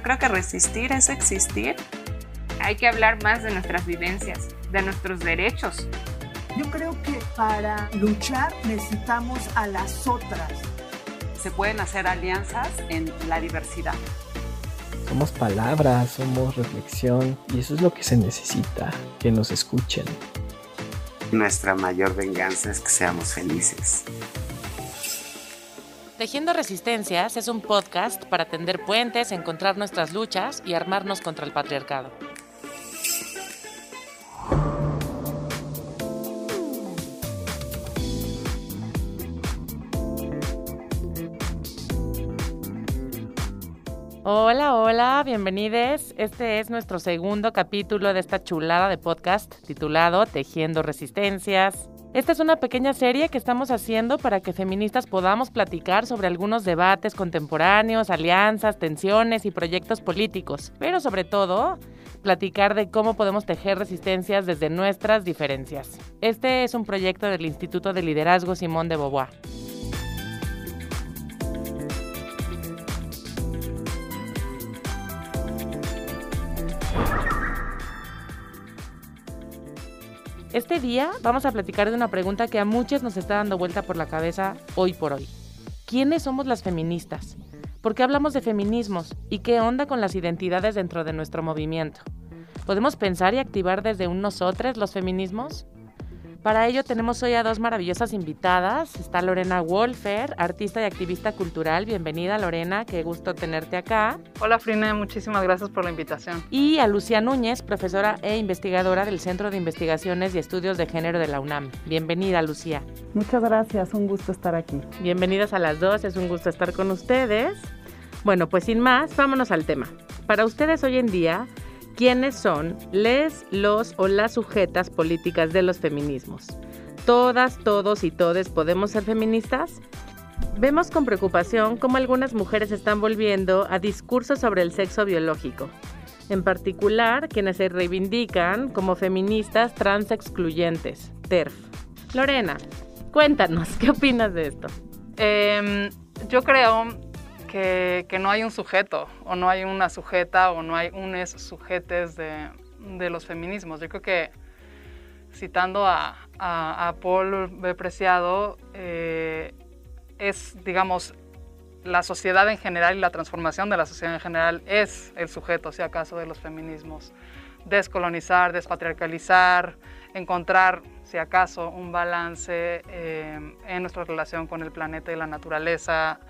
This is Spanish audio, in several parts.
Yo creo que resistir es existir. Hay que hablar más de nuestras vivencias, de nuestros derechos. Yo creo que para luchar necesitamos a las otras. Se pueden hacer alianzas en la diversidad. Somos palabras, somos reflexión y eso es lo que se necesita, que nos escuchen. Nuestra mayor venganza es que seamos felices. Tejiendo Resistencias es un podcast para tender puentes, encontrar nuestras luchas y armarnos contra el patriarcado. Hola, hola, bienvenidos. Este es nuestro segundo capítulo de esta chulada de podcast titulado Tejiendo Resistencias. Esta es una pequeña serie que estamos haciendo para que feministas podamos platicar sobre algunos debates contemporáneos, alianzas, tensiones y proyectos políticos, pero sobre todo platicar de cómo podemos tejer resistencias desde nuestras diferencias. Este es un proyecto del Instituto de Liderazgo Simón de Beauvoir. Este día vamos a platicar de una pregunta que a muchos nos está dando vuelta por la cabeza hoy por hoy. ¿Quiénes somos las feministas? ¿Por qué hablamos de feminismos? ¿Y qué onda con las identidades dentro de nuestro movimiento? ¿Podemos pensar y activar desde un nosotros los feminismos? Para ello tenemos hoy a dos maravillosas invitadas. Está Lorena Wolfer, artista y activista cultural. Bienvenida Lorena, qué gusto tenerte acá. Hola Frine, muchísimas gracias por la invitación. Y a Lucía Núñez, profesora e investigadora del Centro de Investigaciones y Estudios de Género de la UNAM. Bienvenida Lucía. Muchas gracias, un gusto estar aquí. Bienvenidas a las dos, es un gusto estar con ustedes. Bueno, pues sin más, vámonos al tema. Para ustedes hoy en día, quiénes son les, los o las sujetas políticas de los feminismos. ¿Todas, todos y todes podemos ser feministas? Vemos con preocupación cómo algunas mujeres están volviendo a discursos sobre el sexo biológico, en particular quienes se reivindican como feministas trans excluyentes, TERF. Lorena, cuéntanos, ¿qué opinas de esto? Em, yo creo que, no hay un sujeto o no hay una sujeta o no hay unes sujetes de, los feminismos. Yo creo que citando a, a, Paul B. Preciado, eh, es, digamos, la sociedad en general y la transformación de la sociedad en general es el sujeto, si acaso, de los feminismos. Descolonizar, despatriarcalizar, encontrar, si acaso, un balance eh, en nuestra relación con el planeta y la naturaleza,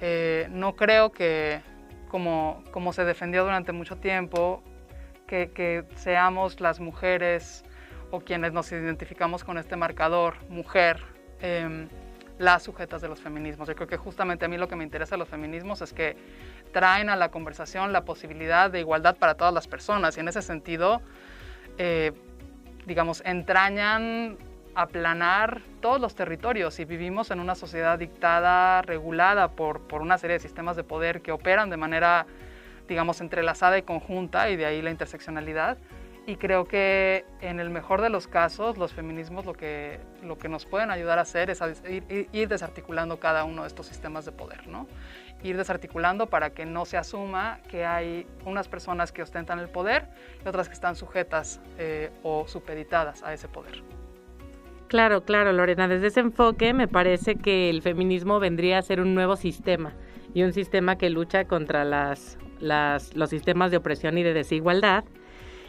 eh, no creo que, como, como, se defendió durante mucho tiempo, que, seamos las mujeres o quienes nos identificamos con este marcador, mujer, eh, las sujetas de los feminismos. Yo creo que justamente a mí lo que me interesa de los feminismos es que traen a la conversación la posibilidad de igualdad para todas las personas y en ese sentido, eh, digamos, entrañan aplanar todos los territorios y vivimos en una sociedad dictada, regulada por, por una serie de sistemas de poder que operan de manera, digamos, entrelazada y conjunta y de ahí la interseccionalidad. Y creo que en el mejor de los casos los feminismos lo que, lo que nos pueden ayudar a hacer es ir, ir, desarticulando cada uno de estos sistemas de poder, ¿no? Ir desarticulando para que no se asuma que hay unas personas que ostentan el poder y otras que están sujetas eh, o supeditadas a ese poder. Claro, claro, Lorena, desde ese enfoque me parece que el feminismo vendría a ser un nuevo sistema y un sistema que lucha contra los sistemas de opresión y de desigualdad.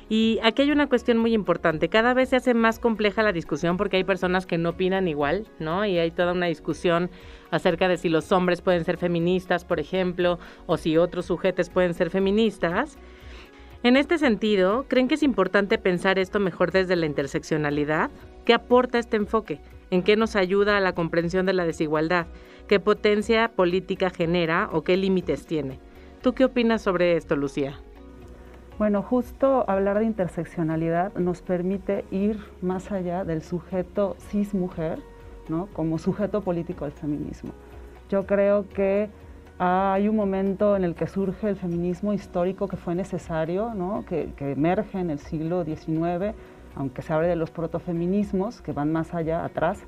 Y aquí hay una cuestión muy importante. Cada vez se hace más compleja la discusión porque hay personas que no opinan igual, ¿no? Y hay toda una discusión acerca de si los hombres pueden ser feministas, por ejemplo, o si otros sujetos pueden ser feministas. En este sentido, ¿creen que es importante pensar esto mejor desde la interseccionalidad? ¿Qué aporta este enfoque? ¿En qué nos ayuda a la comprensión de la desigualdad? ¿Qué potencia política genera o qué límites tiene? ¿Tú qué opinas sobre esto, Lucía? Bueno, justo hablar de interseccionalidad nos permite ir más allá del sujeto cis mujer, ¿no? como sujeto político del feminismo. Yo creo que hay un momento en el que surge el feminismo histórico que fue necesario, ¿no? que, emerge en el siglo XIX, aunque se habla de los protofeminismos que van más allá, atrás.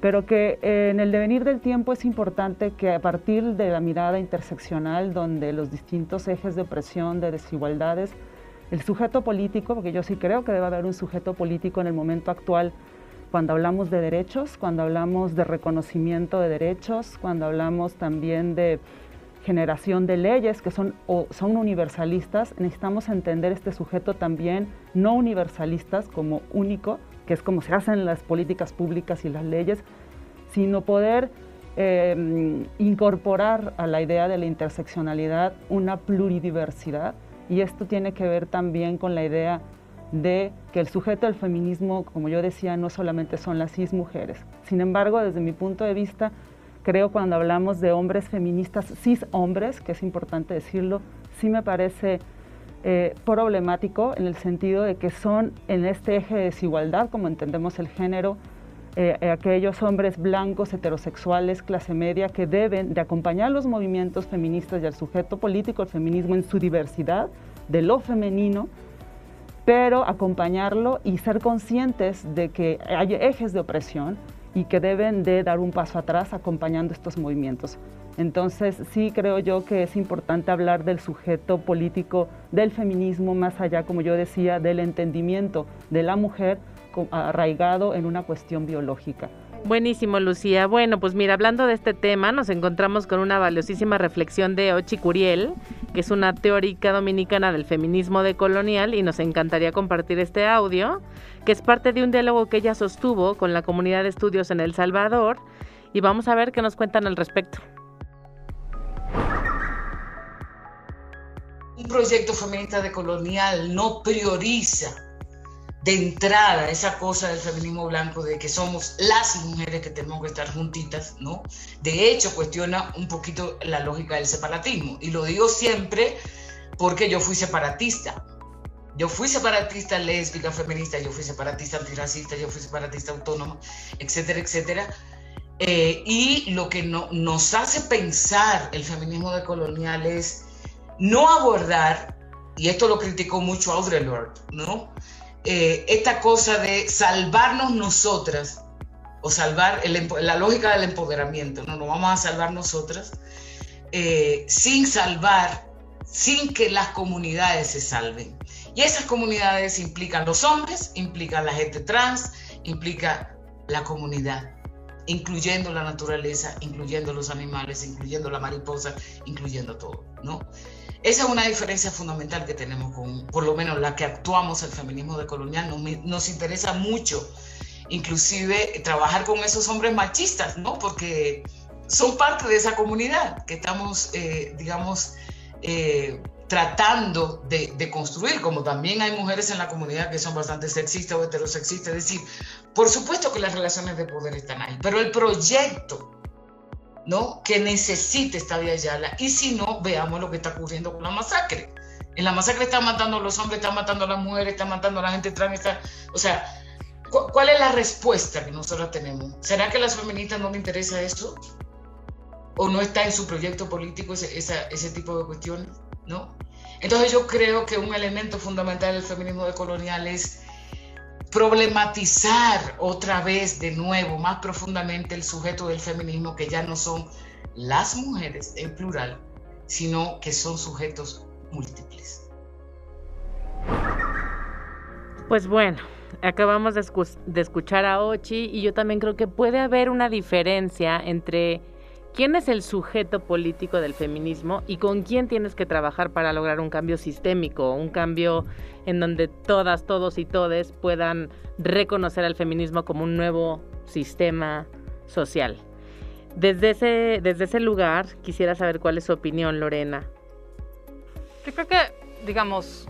pero que eh, en el devenir del tiempo es importante que a partir de la mirada interseccional, donde los distintos ejes de opresión, de desigualdades, el sujeto político, porque yo sí creo que debe haber un sujeto político en el momento actual, cuando hablamos de derechos, cuando hablamos de reconocimiento de derechos, cuando hablamos también de generación de leyes que son, son universalistas, necesitamos entender este sujeto también no universalistas como único, que es como se hacen las políticas públicas y las leyes, sino poder em, incorporar a la idea de la interseccionalidad una pluridiversidad y esto tiene que ver también con la idea de que el sujeto del feminismo, como yo decía, no solamente son las cis mujeres. Sin embargo, desde mi punto de vista, creo cuando hablamos de hombres feministas, cis hombres, que es importante decirlo, sí me parece eh, problemático en el sentido de que son en este eje de desigualdad, como entendemos el género, eh, eh, aquellos hombres blancos, heterosexuales, clase media, que deben de acompañar los movimientos feministas y al sujeto político, el feminismo en su diversidad, de lo femenino, pero acompañarlo y ser conscientes de que hay ejes de opresión y que deben de dar un paso atrás acompañando estos movimientos. Entonces sí creo yo que es importante hablar del sujeto político del feminismo más allá, como yo decía, del entendimiento de la mujer arraigado en una cuestión biológica. Buenísimo, Lucía. Bueno, pues mira, hablando de este tema, nos encontramos con una valiosísima reflexión de Ochi Curiel, que es una teórica dominicana del feminismo decolonial, y nos encantaría compartir este audio, que es parte de un diálogo que ella sostuvo con la comunidad de estudios en El Salvador, y vamos a ver qué nos cuentan al respecto. un proyecto feminista de colonial no prioriza de entrada esa cosa del feminismo blanco de que somos las mujeres que tenemos que estar juntitas, ¿no? De hecho, cuestiona un poquito la lógica del separatismo. Y lo digo siempre porque yo fui separatista. Yo fui separatista lésbica, feminista, yo fui separatista antirracista, yo fui separatista autónoma, etcétera, etcétera. Eh, y lo que no, nos hace pensar el feminismo de colonial es no abordar, y esto lo criticó mucho Audre Lorde, ¿no? Eh, esta cosa de salvarnos nosotras, o salvar la lógica del empoderamiento, no nos vamos a salvar nosotras, eh, sin salvar, sin que las comunidades se salven. Y esas comunidades implican los hombres, implican la gente trans, implica la comunidad, incluyendo la naturaleza, incluyendo los animales, incluyendo la mariposa, incluyendo todo, ¿no? Esa es una diferencia fundamental que tenemos con, por lo menos la que actuamos el feminismo decolonial. Nos, nos interesa mucho, inclusive, trabajar con esos hombres machistas, ¿no? Porque son parte de esa comunidad que estamos, eh, digamos, eh, tratando de, de, construir, como también hay mujeres en la comunidad que son bastante sexistas o heterosexistas. Es decir, por supuesto que las relaciones de poder están ahí, pero el proyecto ¿no? que necesite esta Yala. Y si no, veamos lo que está ocurriendo con la masacre. En la masacre están matando a los hombres, están matando a las mujeres, están matando a la gente trans. o sea, ¿cuál es la respuesta que nosotros tenemos? ¿Será que a las feministas no les interesa esto? ¿O no está en su proyecto político ese, ese tipo de cuestiones? ¿no? Entonces yo creo que un elemento fundamental del feminismo decolonial es problematizar otra vez de nuevo, más profundamente, el sujeto del feminismo, que ya no son las mujeres en plural, sino que son sujetos múltiples. Pues bueno, acabamos de, escuchar a Ochi y yo también creo que puede haber una diferencia entre quién es el sujeto político del feminismo y con quién tienes que trabajar para lograr un cambio sistémico, un cambio en donde todas, todos y todes puedan reconocer al feminismo como un nuevo sistema social. Desde ese, desde ese lugar quisiera saber cuál es su opinión, Lorena. Yo creo que, digamos,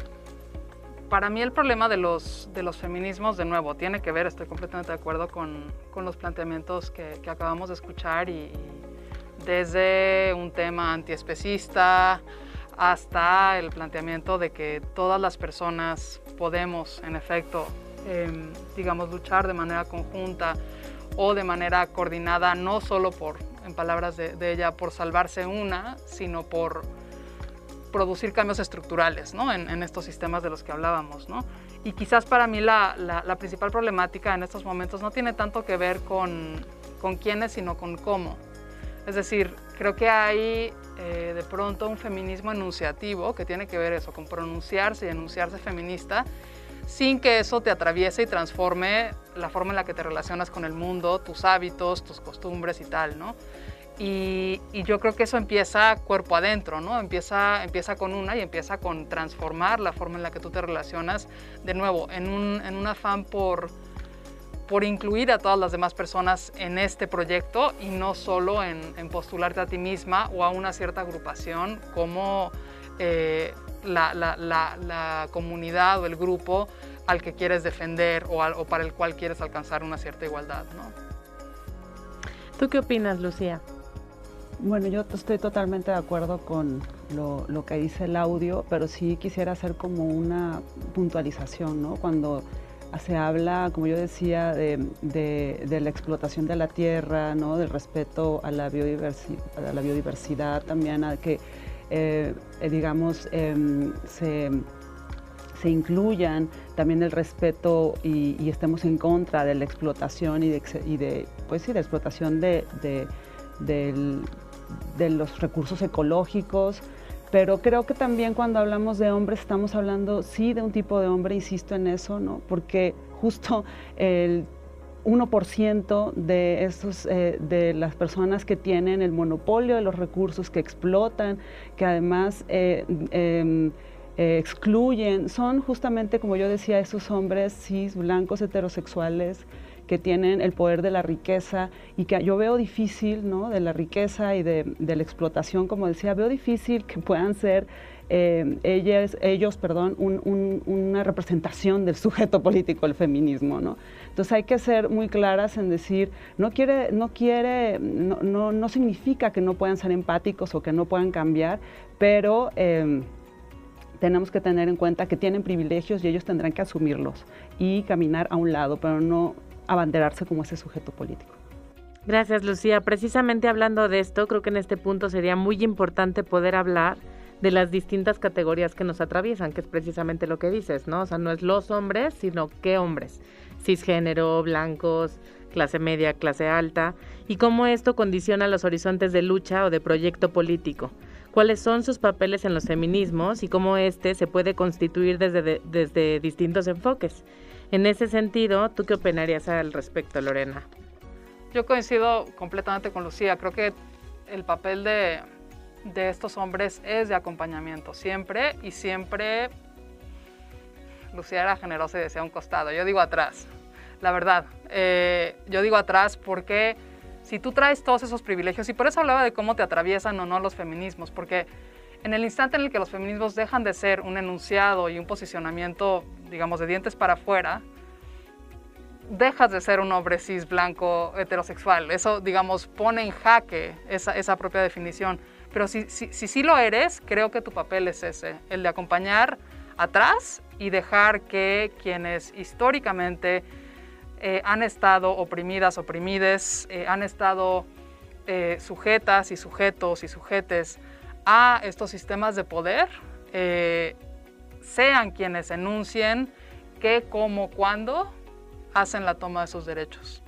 para mí el problema de los, de los feminismos, de nuevo, tiene que ver, estoy completamente de acuerdo con, con los planteamientos que, que, acabamos de escuchar y desde un tema antiespecista hasta el planteamiento de que todas las personas podemos, en efecto, em, digamos, luchar de manera conjunta o de manera coordinada, no solo por, en palabras de, ella, por salvarse una, sino por producir cambios estructurales ¿no? en, estos sistemas de los que hablábamos. ¿no? Y quizás para mí la, la, la principal problemática en estos momentos no tiene tanto que ver con con quiénes, sino con cómo. Es decir, creo que hay eh, de pronto un feminismo enunciativo que tiene que ver eso, con pronunciarse y enunciarse feminista, sin que eso te atraviese y transforme la forma en la que te relacionas con el mundo, tus hábitos, tus costumbres y tal, ¿no? Y, yo creo que eso empieza cuerpo adentro, ¿no? Empieza, empieza con una y empieza con transformar la forma en la que tú te relacionas, de nuevo, en en un afán por, por incluir a todas las demás personas en este proyecto y no solo en, en postularte a ti misma o a una cierta agrupación como eh, la, la, la, comunidad o el grupo al que quieres defender o, o, para el cual quieres alcanzar una cierta igualdad. ¿no? ¿Tú qué opinas, Lucía? Bueno, yo estoy totalmente de acuerdo con lo, lo, que dice el audio, pero sí quisiera hacer como una puntualización, ¿no? Cuando se habla, como yo decía, de, de, la explotación de la tierra, ¿no? Del respeto a la, biodiversidad, a la biodiversidad también, a que, eh, eh, digamos, em, se, incluyan también el respeto y, estemos en contra de la explotación y de, pues de explotación de, de los recursos ecológicos, pero creo que también cuando hablamos de hombres estamos hablando sí de un tipo de hombre, insisto en eso, ¿no? Porque justo el 1% de, esos, eh, de las personas que tienen el monopolio de los recursos, que explotan, que además eh, em, eh, excluyen, son justamente, como yo decía, esos hombres cis, blancos, heterosexuales, que tienen el poder de la riqueza y que yo veo difícil, ¿no? De la riqueza y de, la explotación, como decía, veo difícil que puedan ser eh, ellas, ellos, perdón, una representación del sujeto político del feminismo, ¿no? Entonces hay que ser muy claras en decir, no quiere, no quiere, no, significa que no puedan ser empáticos o que no puedan cambiar, pero eh, tenemos que tener en cuenta que tienen privilegios y ellos tendrán que asumirlos y caminar a un lado, pero no abanderarse como ese sujeto político. Gracias, Lucía. Precisamente hablando de esto, creo que en este punto sería muy importante poder hablar de las distintas categorías que nos atraviesan, que es precisamente lo que dices, ¿no? O sea, no es los hombres, sino qué hombres. Cisgénero, blancos, clase media, clase alta, y cómo esto condiciona los horizontes de lucha o de proyecto político. Cuáles son sus papeles en los feminismos y cómo este se puede constituir desde, desde distintos enfoques. En ese sentido, ¿tú qué opinarías al respecto, Lorena? Yo coincido completamente con Lucía. Creo que el papel de, estos hombres es de acompañamiento, siempre y siempre. Lucía era generosa y decía un costado. Yo digo atrás, la verdad. Eh, yo digo atrás porque si tú traes todos esos privilegios, y por eso hablaba de cómo te atraviesan o no los feminismos, porque en el instante en el que los feminismos dejan de ser un enunciado y un posicionamiento, digamos, de dientes para afuera, dejas de ser un hombre cis blanco heterosexual. Eso, digamos, pone en jaque esa, propia definición. Pero si, si, sí lo eres, creo que tu papel es ese, el de acompañar atrás y dejar que quienes históricamente eh, han estado oprimidas, oprimides, eh, han estado eh, sujetas y sujetos y sujetes a estos sistemas de poder, sean quienes enuncien qué, cómo, cuándo hacen la toma de sus derechos.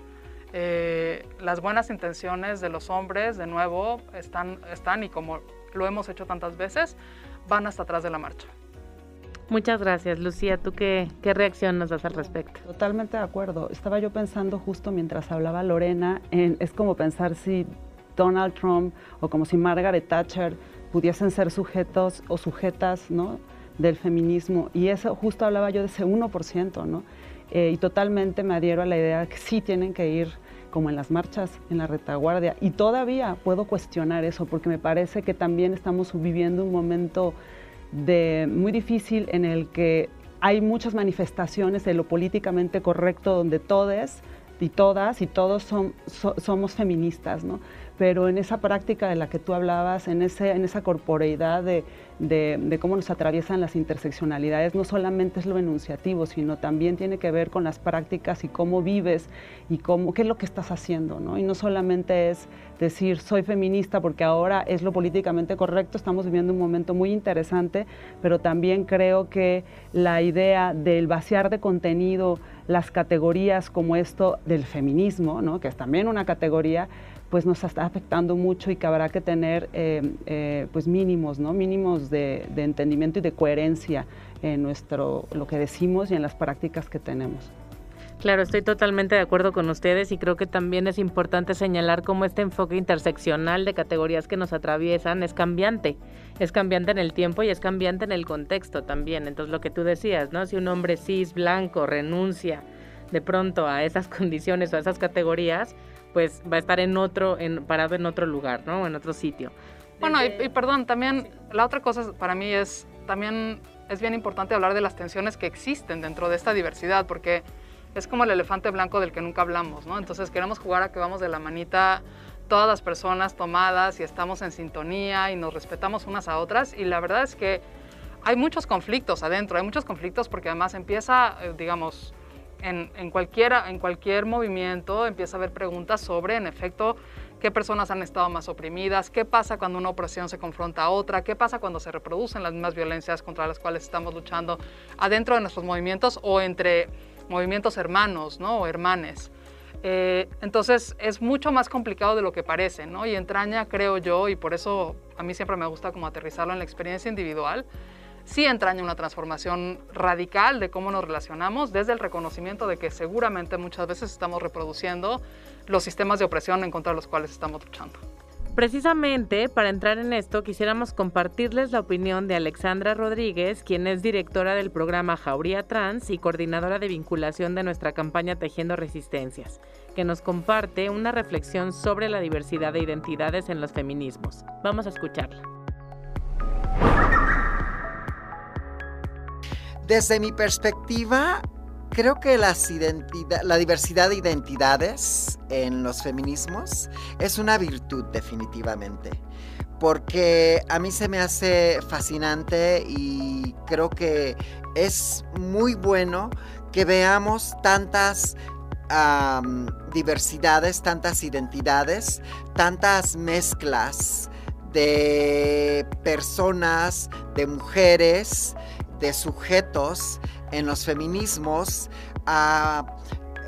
Eh, las buenas intenciones de los hombres, de nuevo, están, están y como lo hemos hecho tantas veces, van hasta atrás de la marcha. Muchas gracias, Lucía. ¿Tú qué, qué reacción nos das al respecto? Totalmente de acuerdo. Estaba yo pensando justo mientras hablaba Lorena, en, es como pensar si Donald Trump o como si Margaret Thatcher pudiesen ser sujetos o sujetas ¿no? Del feminismo. Y eso justo hablaba yo de ese 1%, ¿no? Eh, y totalmente me adhiero a la idea de que sí tienen que ir como en las marchas, en la retaguardia. Y todavía puedo cuestionar eso porque me parece que también estamos viviendo un momento de, muy difícil en el que hay muchas manifestaciones de lo políticamente correcto donde todos y todas y todos somos feministas, ¿no? Pero en esa práctica de la que tú hablabas, en, ese, en esa corporeidad de, de, cómo nos atraviesan las interseccionalidades, no solamente es lo enunciativo, sino también tiene que ver con las prácticas y cómo vives y cómo, qué es lo que estás haciendo, ¿no? Y no solamente es decir soy feminista porque ahora es lo políticamente correcto, estamos viviendo un momento muy interesante, pero también creo que la idea del vaciar de contenido las categorías como esto del feminismo, ¿no? que es también una categoría, pues nos está afectando mucho y que habrá que tener eh, eh, pues mínimos, ¿no? mínimos de, de, entendimiento y de coherencia en nuestro, lo que decimos y en las prácticas que tenemos. Claro, estoy totalmente de acuerdo con ustedes y creo que también es importante señalar cómo este enfoque interseccional de categorías que nos atraviesan es cambiante. Es cambiante en el tiempo y es cambiante en el contexto también. Entonces, lo que tú decías, ¿no? Si un hombre cis, blanco, renuncia de pronto a esas condiciones o a esas categorías, pues va a estar en otro, en, parado en otro lugar, ¿no? En otro sitio. Bueno, y, perdón, también la otra cosa para mí es, también es bien importante hablar de las tensiones que existen dentro de esta diversidad, porque es como el elefante blanco del que nunca hablamos, ¿no? Entonces queremos jugar a que vamos de la manita todas las personas tomadas y estamos en sintonía y nos respetamos unas a otras y la verdad es que hay muchos conflictos adentro, hay muchos conflictos porque además empieza, eh, digamos, en, en, cualquiera, en cualquier movimiento empieza a haber preguntas sobre, en efecto, qué personas han estado más oprimidas, qué pasa cuando una opresión se confronta a otra, qué pasa cuando se reproducen las mismas violencias contra las cuales estamos luchando adentro de nuestros movimientos o entre movimientos hermanos ¿no? o hermanes. Eh, entonces es mucho más complicado de lo que parece, ¿no? Y entraña, creo yo, y por eso a mí siempre me gusta como aterrizarlo en la experiencia individual, sí entraña una transformación radical de cómo nos relacionamos desde el reconocimiento de que seguramente muchas veces estamos reproduciendo los sistemas de opresión en contra de los cuales estamos luchando. Precisamente para entrar en esto quisiéramos compartirles la opinión de Alexandra Rodríguez, quien es directora del programa Jauría Trans y coordinadora de vinculación de nuestra campaña Tejiendo Resistencias, que nos comparte una reflexión sobre la diversidad de identidades en los feminismos. Vamos a escucharla. Desde mi perspectiva, creo que la diversidad de identidades en los feminismos es una virtud definitivamente. Porque a mí se me hace fascinante y creo que es muy bueno que veamos tantas diversidades, tantas identidades, tantas mezclas de personas, de mujeres, de sujetos en los feminismos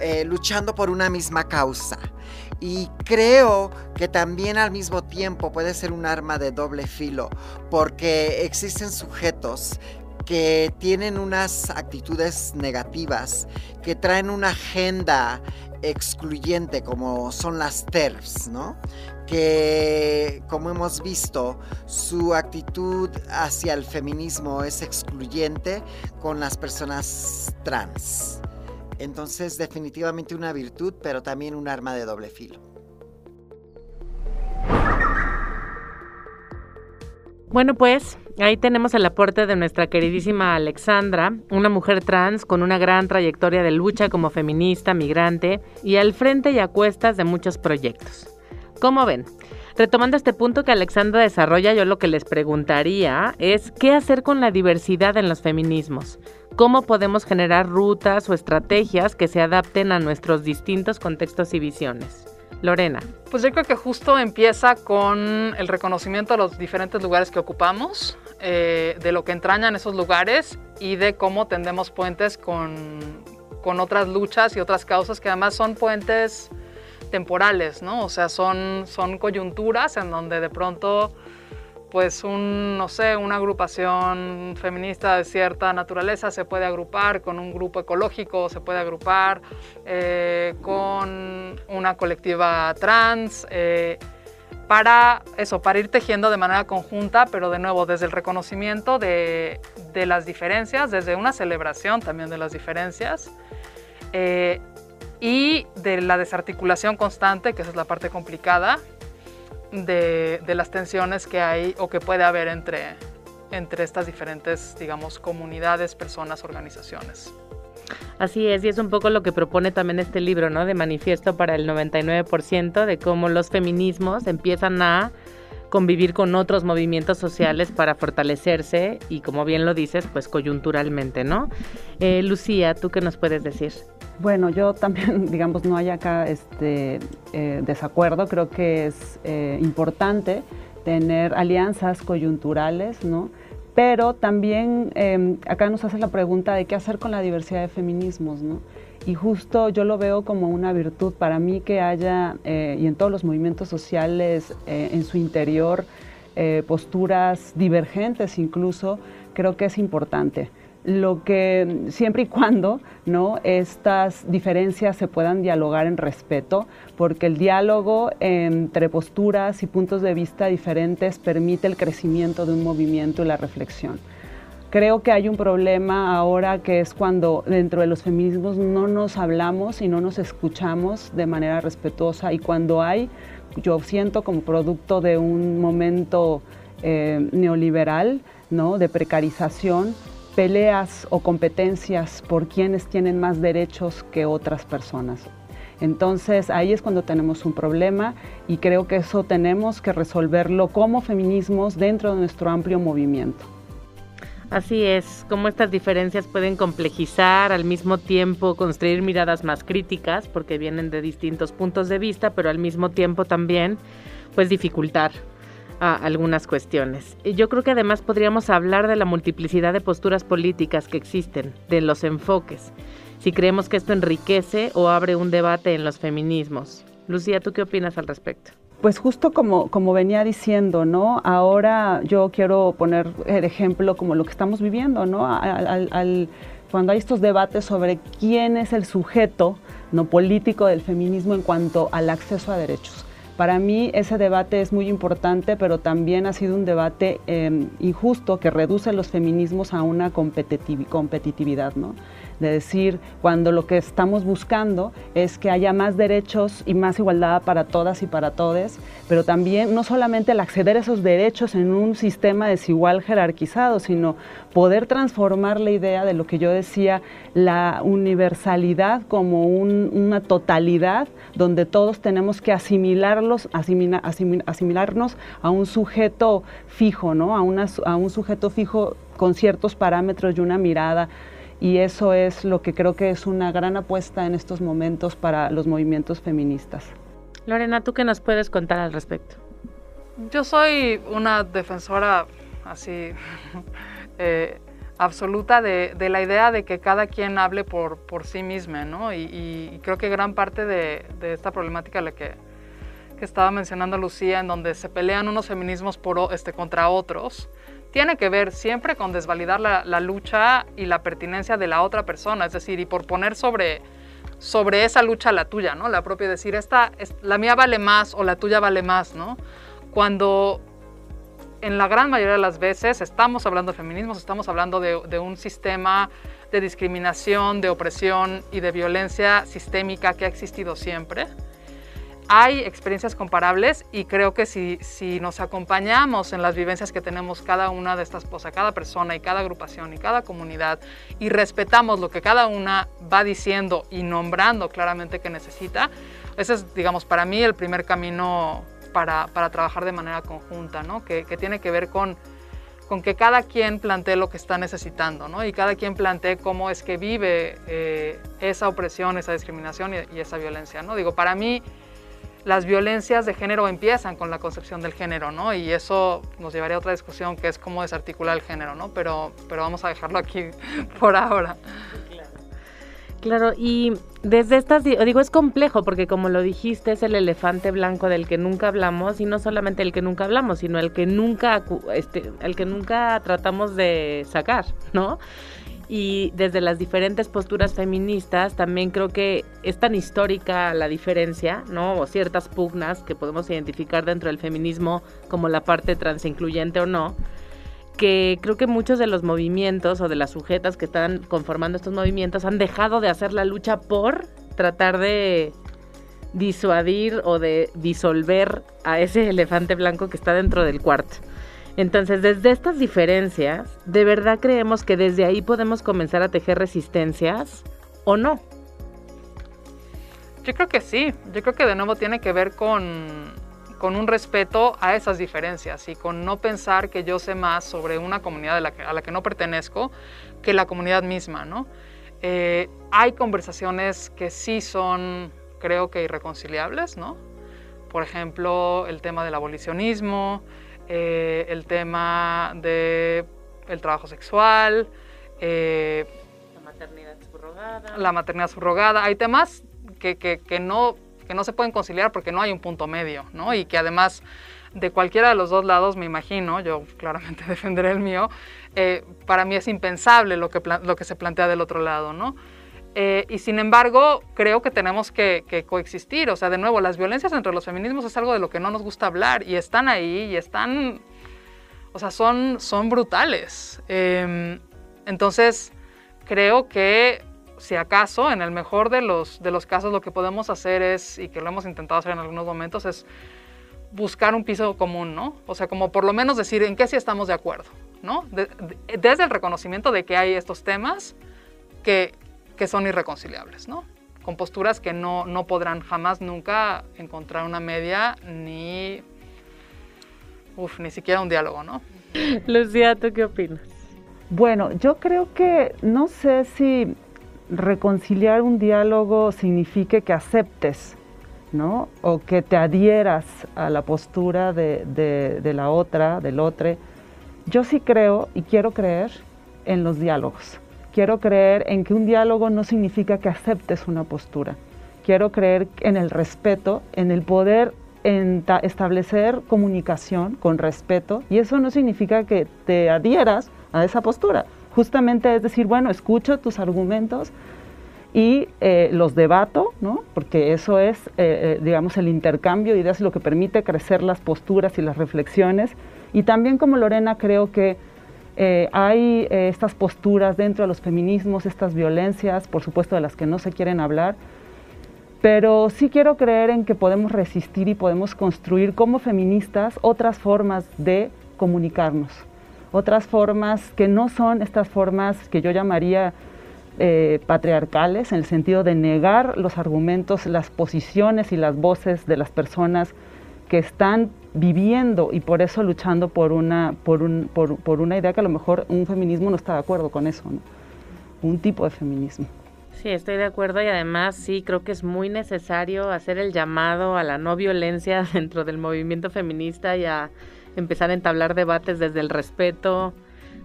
eh, luchando por una misma causa. Y creo que también al mismo tiempo puede ser un arma de doble filo, porque existen sujetos que tienen unas actitudes negativas, que traen una agenda excluyente como son las TERFs, ¿no? que, como hemos visto, su actitud hacia el feminismo es excluyente con las personas trans. Entonces, definitivamente una virtud, pero también un arma de doble filo. Bueno, pues ahí tenemos el aporte de nuestra queridísima Alexandra, una mujer trans con una gran trayectoria de lucha como feminista, migrante y al frente y a cuestas de muchos proyectos. ¿Cómo ven? Retomando este punto que Alexandra desarrolla, yo lo que les preguntaría es qué hacer con la diversidad en los feminismos. ¿Cómo podemos generar rutas o estrategias que se adapten a nuestros distintos contextos y visiones? Lorena. Pues yo creo que justo empieza con el reconocimiento de los diferentes lugares que ocupamos, eh, de lo que entrañan esos lugares y de cómo tendemos puentes con, con otras luchas y otras causas que además son puentes temporales, ¿no? O sea, son, son coyunturas en donde de pronto, pues un, no sé, una agrupación feminista de cierta naturaleza se puede agrupar con un grupo ecológico, se puede agrupar eh, con una colectiva trans, eh, para eso, para ir tejiendo de manera conjunta, pero de nuevo desde el reconocimiento de, de las diferencias, desde una celebración también de las diferencias. Eh, y de la desarticulación constante, que esa es la parte complicada, de, las tensiones que hay o que puede haber entre, entre estas diferentes, digamos, comunidades, personas, organizaciones. Así es, y es un poco lo que propone también este libro, ¿no? De manifiesto para el 99%, de cómo los feminismos empiezan a convivir con otros movimientos sociales para fortalecerse y como bien lo dices, pues coyunturalmente, ¿no? Eh, Lucía, ¿tú qué nos puedes decir? Bueno, yo también, digamos, no hay acá este eh, desacuerdo, creo que es eh, importante tener alianzas coyunturales, ¿no? Pero también em, acá nos hace la pregunta de qué hacer con la diversidad de feminismos, ¿no? Y justo yo lo veo como una virtud para mí que haya, eh, y en todos los movimientos sociales, en su interior, posturas divergentes incluso, creo que es importante lo que siempre y cuando no estas diferencias se puedan dialogar en respeto porque el diálogo entre posturas y puntos de vista diferentes permite el crecimiento de un movimiento y la reflexión creo que hay un problema ahora que es cuando dentro de los feminismos no nos hablamos y no nos escuchamos de manera respetuosa y cuando hay yo siento como producto de un momento eh, neoliberal ¿no? de precarización peleas o competencias por quienes tienen más derechos que otras personas. Entonces ahí es cuando tenemos un problema y creo que eso tenemos que resolverlo como feminismos dentro de nuestro amplio movimiento. Así es, cómo estas diferencias pueden complejizar, al mismo tiempo construir miradas más críticas, porque vienen de distintos puntos de vista, pero al mismo tiempo también, pues dificultar algunas cuestiones. Yo creo que además podríamos hablar de la multiplicidad de posturas políticas que existen, de los enfoques, si creemos que esto enriquece o abre un debate en los feminismos. Lucía, ¿tú qué opinas al respecto? Pues justo como, como venía diciendo, ¿no? Ahora yo quiero poner el ejemplo como lo que estamos viviendo, ¿no? Al, cuando hay estos debates sobre quién es el sujeto no político del feminismo en cuanto al acceso a derechos. Para mí ese debate es muy importante, pero también ha sido un debate em, injusto que reduce los feminismos a una competitividad, ¿no? De decir cuando lo que estamos buscando es que haya más derechos y más igualdad para todas y para todos, pero también no solamente el acceder a esos derechos en un sistema desigual jerarquizado, sino poder transformar la idea de lo que yo decía, la universalidad como una totalidad donde todos tenemos que asimilarlos, asimilarnos a un sujeto fijo, ¿no? a, a un sujeto fijo con ciertos parámetros y una mirada y eso es lo que creo que es una gran apuesta en estos momentos para los movimientos feministas. Lorena, ¿tú qué nos puedes contar al respecto? Yo soy una defensora así eh, absoluta de, la idea de que cada quien hable por, por sí misma, ¿no? Y, creo que gran parte de, esta problemática la que, que, estaba mencionando Lucía, en donde se pelean unos feminismos por, este, contra otros, tiene que ver siempre con desvalidar la, lucha y la pertinencia de la otra persona, es decir, y por poner sobre, sobre esa lucha la tuya, ¿no? La propia, decir, esta, la mía vale más o la tuya vale más, ¿no? Cuando en la gran mayoría de las veces estamos hablando de feminismos, estamos hablando de un sistema de discriminación, de opresión y de violencia sistémica que ha existido siempre hay experiencias comparables y creo que si, si nos acompañamos en las vivencias que tenemos cada una de estas, cosas, cada persona y cada agrupación y cada comunidad y respetamos lo que cada una va diciendo y nombrando claramente que necesita, ese es, digamos, para mí el primer camino para, para trabajar de manera conjunta, ¿no? que, que tiene que ver con con que cada quien plantee lo que está necesitando, ¿no? Y cada quien plantee cómo es que vive eh, esa opresión, esa discriminación y, y, esa violencia, ¿no? Digo, para mí las violencias de género empiezan con la concepción del género, ¿no? Y eso nos llevaría a otra discusión que es cómo desarticular el género, ¿no? Pero, pero vamos a dejarlo aquí por ahora. Claro, y desde estas, digo, es complejo porque como lo dijiste, es el elefante blanco del que nunca hablamos y no solamente el que nunca hablamos, sino el que nunca, este, el que nunca tratamos de sacar, ¿no? Y desde las diferentes posturas feministas también creo que es tan histórica la diferencia, ¿no? O ciertas pugnas que podemos identificar dentro del feminismo como la parte transincluyente o no, que creo que muchos de los movimientos o de las sujetas que están conformando estos movimientos han dejado de hacer la lucha por tratar de disuadir o de disolver a ese elefante blanco que está dentro del cuarto. Entonces, desde estas diferencias, ¿de verdad creemos que desde ahí podemos comenzar a tejer resistencias? o no? Yo creo que sí, yo creo que de nuevo tiene que ver con, con un respeto a esas diferencias y con no pensar que yo sé más sobre una comunidad a la que no pertenezco que la comunidad misma, ¿no? Eh, hay conversaciones que sí son, creo que, irreconciliables, ¿no? Por ejemplo, el tema del abolicionismo, eh, el tema del trabajo sexual, eh, la maternidad subrogada. La maternidad subrogada. Hay temas que, que, que, no, que no se pueden conciliar porque no hay un punto medio, ¿no? Y que además de cualquiera de los dos lados, me imagino, yo claramente defenderé el mío, eh, para mí es impensable lo que, lo que se plantea del otro lado, ¿no? Eh, y sin embargo, creo que tenemos que, coexistir. O sea, de nuevo, las violencias entre los feminismos es algo de lo que no nos gusta hablar y están ahí y están, o sea, son, son brutales. Em, entonces, creo que si acaso, en el mejor de los, de los casos, lo que podemos hacer es, y que lo hemos intentado hacer en algunos momentos, es buscar un piso común, ¿no? O sea, como por lo menos decir en qué sí estamos de acuerdo, ¿no? desde el reconocimiento de que hay estos temas que, que son irreconciliables, ¿no? Con posturas que no, no podrán jamás nunca encontrar una media ni, uf, ni siquiera un diálogo, ¿no? Lucía, ¿tú qué opinas? Bueno, yo creo que no sé si reconciliar un diálogo signifique que aceptes ¿no? O que te adhieras a la postura de, la otra, del otro. Yo sí creo y quiero creer en los diálogos. Quiero creer en que un diálogo no significa que aceptes una postura. Quiero creer en el respeto, en el poder establecer comunicación con respeto y eso no significa que te adhieras a esa postura. Justamente es decir, bueno, escucho tus argumentos, y eh, los debato, ¿no? porque eso es, eh, eh, digamos, el intercambio de ideas, lo que permite crecer las posturas y las reflexiones. Y también como Lorena creo que hay estas posturas dentro de los feminismos, estas violencias, por supuesto de las que no se quieren hablar, pero sí quiero creer en que podemos resistir y podemos construir como feministas otras formas de comunicarnos, otras formas que no son estas formas que yo llamaría eh, patriarcales en el sentido de negar los argumentos, las posiciones y las voces de las personas que están viviendo y por eso luchando por una, por, un, por, una idea que a lo mejor un feminismo no está de acuerdo con eso, un tipo de feminismo. Sí, estoy de acuerdo y además sí creo que es muy necesario hacer el llamado a la no violencia dentro del movimiento feminista y a empezar a entablar debates desde el respeto,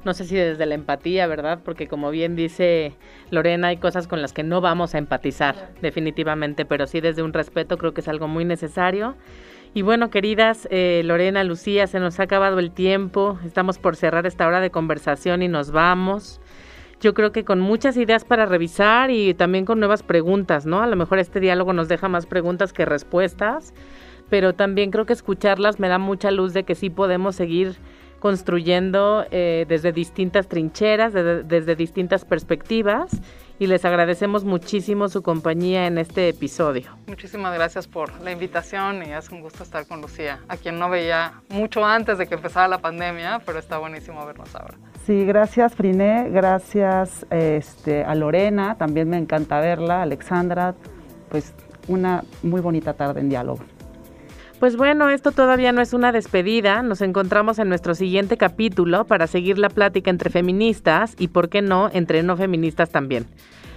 no sé si desde la empatía, ¿verdad? Porque como bien dice Lorena, hay cosas con las que no vamos a empatizar, definitivamente, pero sí desde un respeto creo que es algo muy necesario. Y bueno, queridas eh, Lorena, Lucía, se nos ha acabado el tiempo, estamos por cerrar esta hora de conversación y nos vamos. Yo creo que con muchas ideas para revisar y también con nuevas preguntas, ¿no? A lo mejor este diálogo nos deja más preguntas que respuestas, pero también creo que escucharlas me da mucha luz de que sí podemos seguir construyendo eh, desde distintas trincheras, desde, distintas perspectivas y les agradecemos muchísimo su compañía en este episodio. Muchísimas gracias por la invitación y es un gusto estar con Lucía, a quien no veía mucho antes de que empezara la pandemia, pero está buenísimo vernos ahora. Sí, gracias Friné, gracias este, a Lorena, también me encanta verla, Alexandra, pues una muy bonita tarde en diálogo. Pues bueno, esto todavía no es una despedida. Nos encontramos en nuestro siguiente capítulo para seguir la plática entre feministas y, por qué no, entre no feministas también.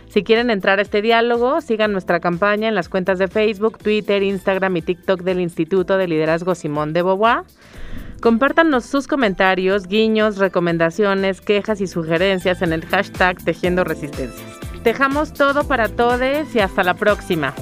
Si quieren entrar a este diálogo, sigan nuestra campaña en las cuentas de Facebook, Twitter, Instagram y TikTok del Instituto de Liderazgo Simón de Beauvoir. Compártanos sus comentarios, guiños, recomendaciones, quejas y sugerencias en el hashtag Tejiendo Resistencias. Dejamos todo para todos y hasta la próxima.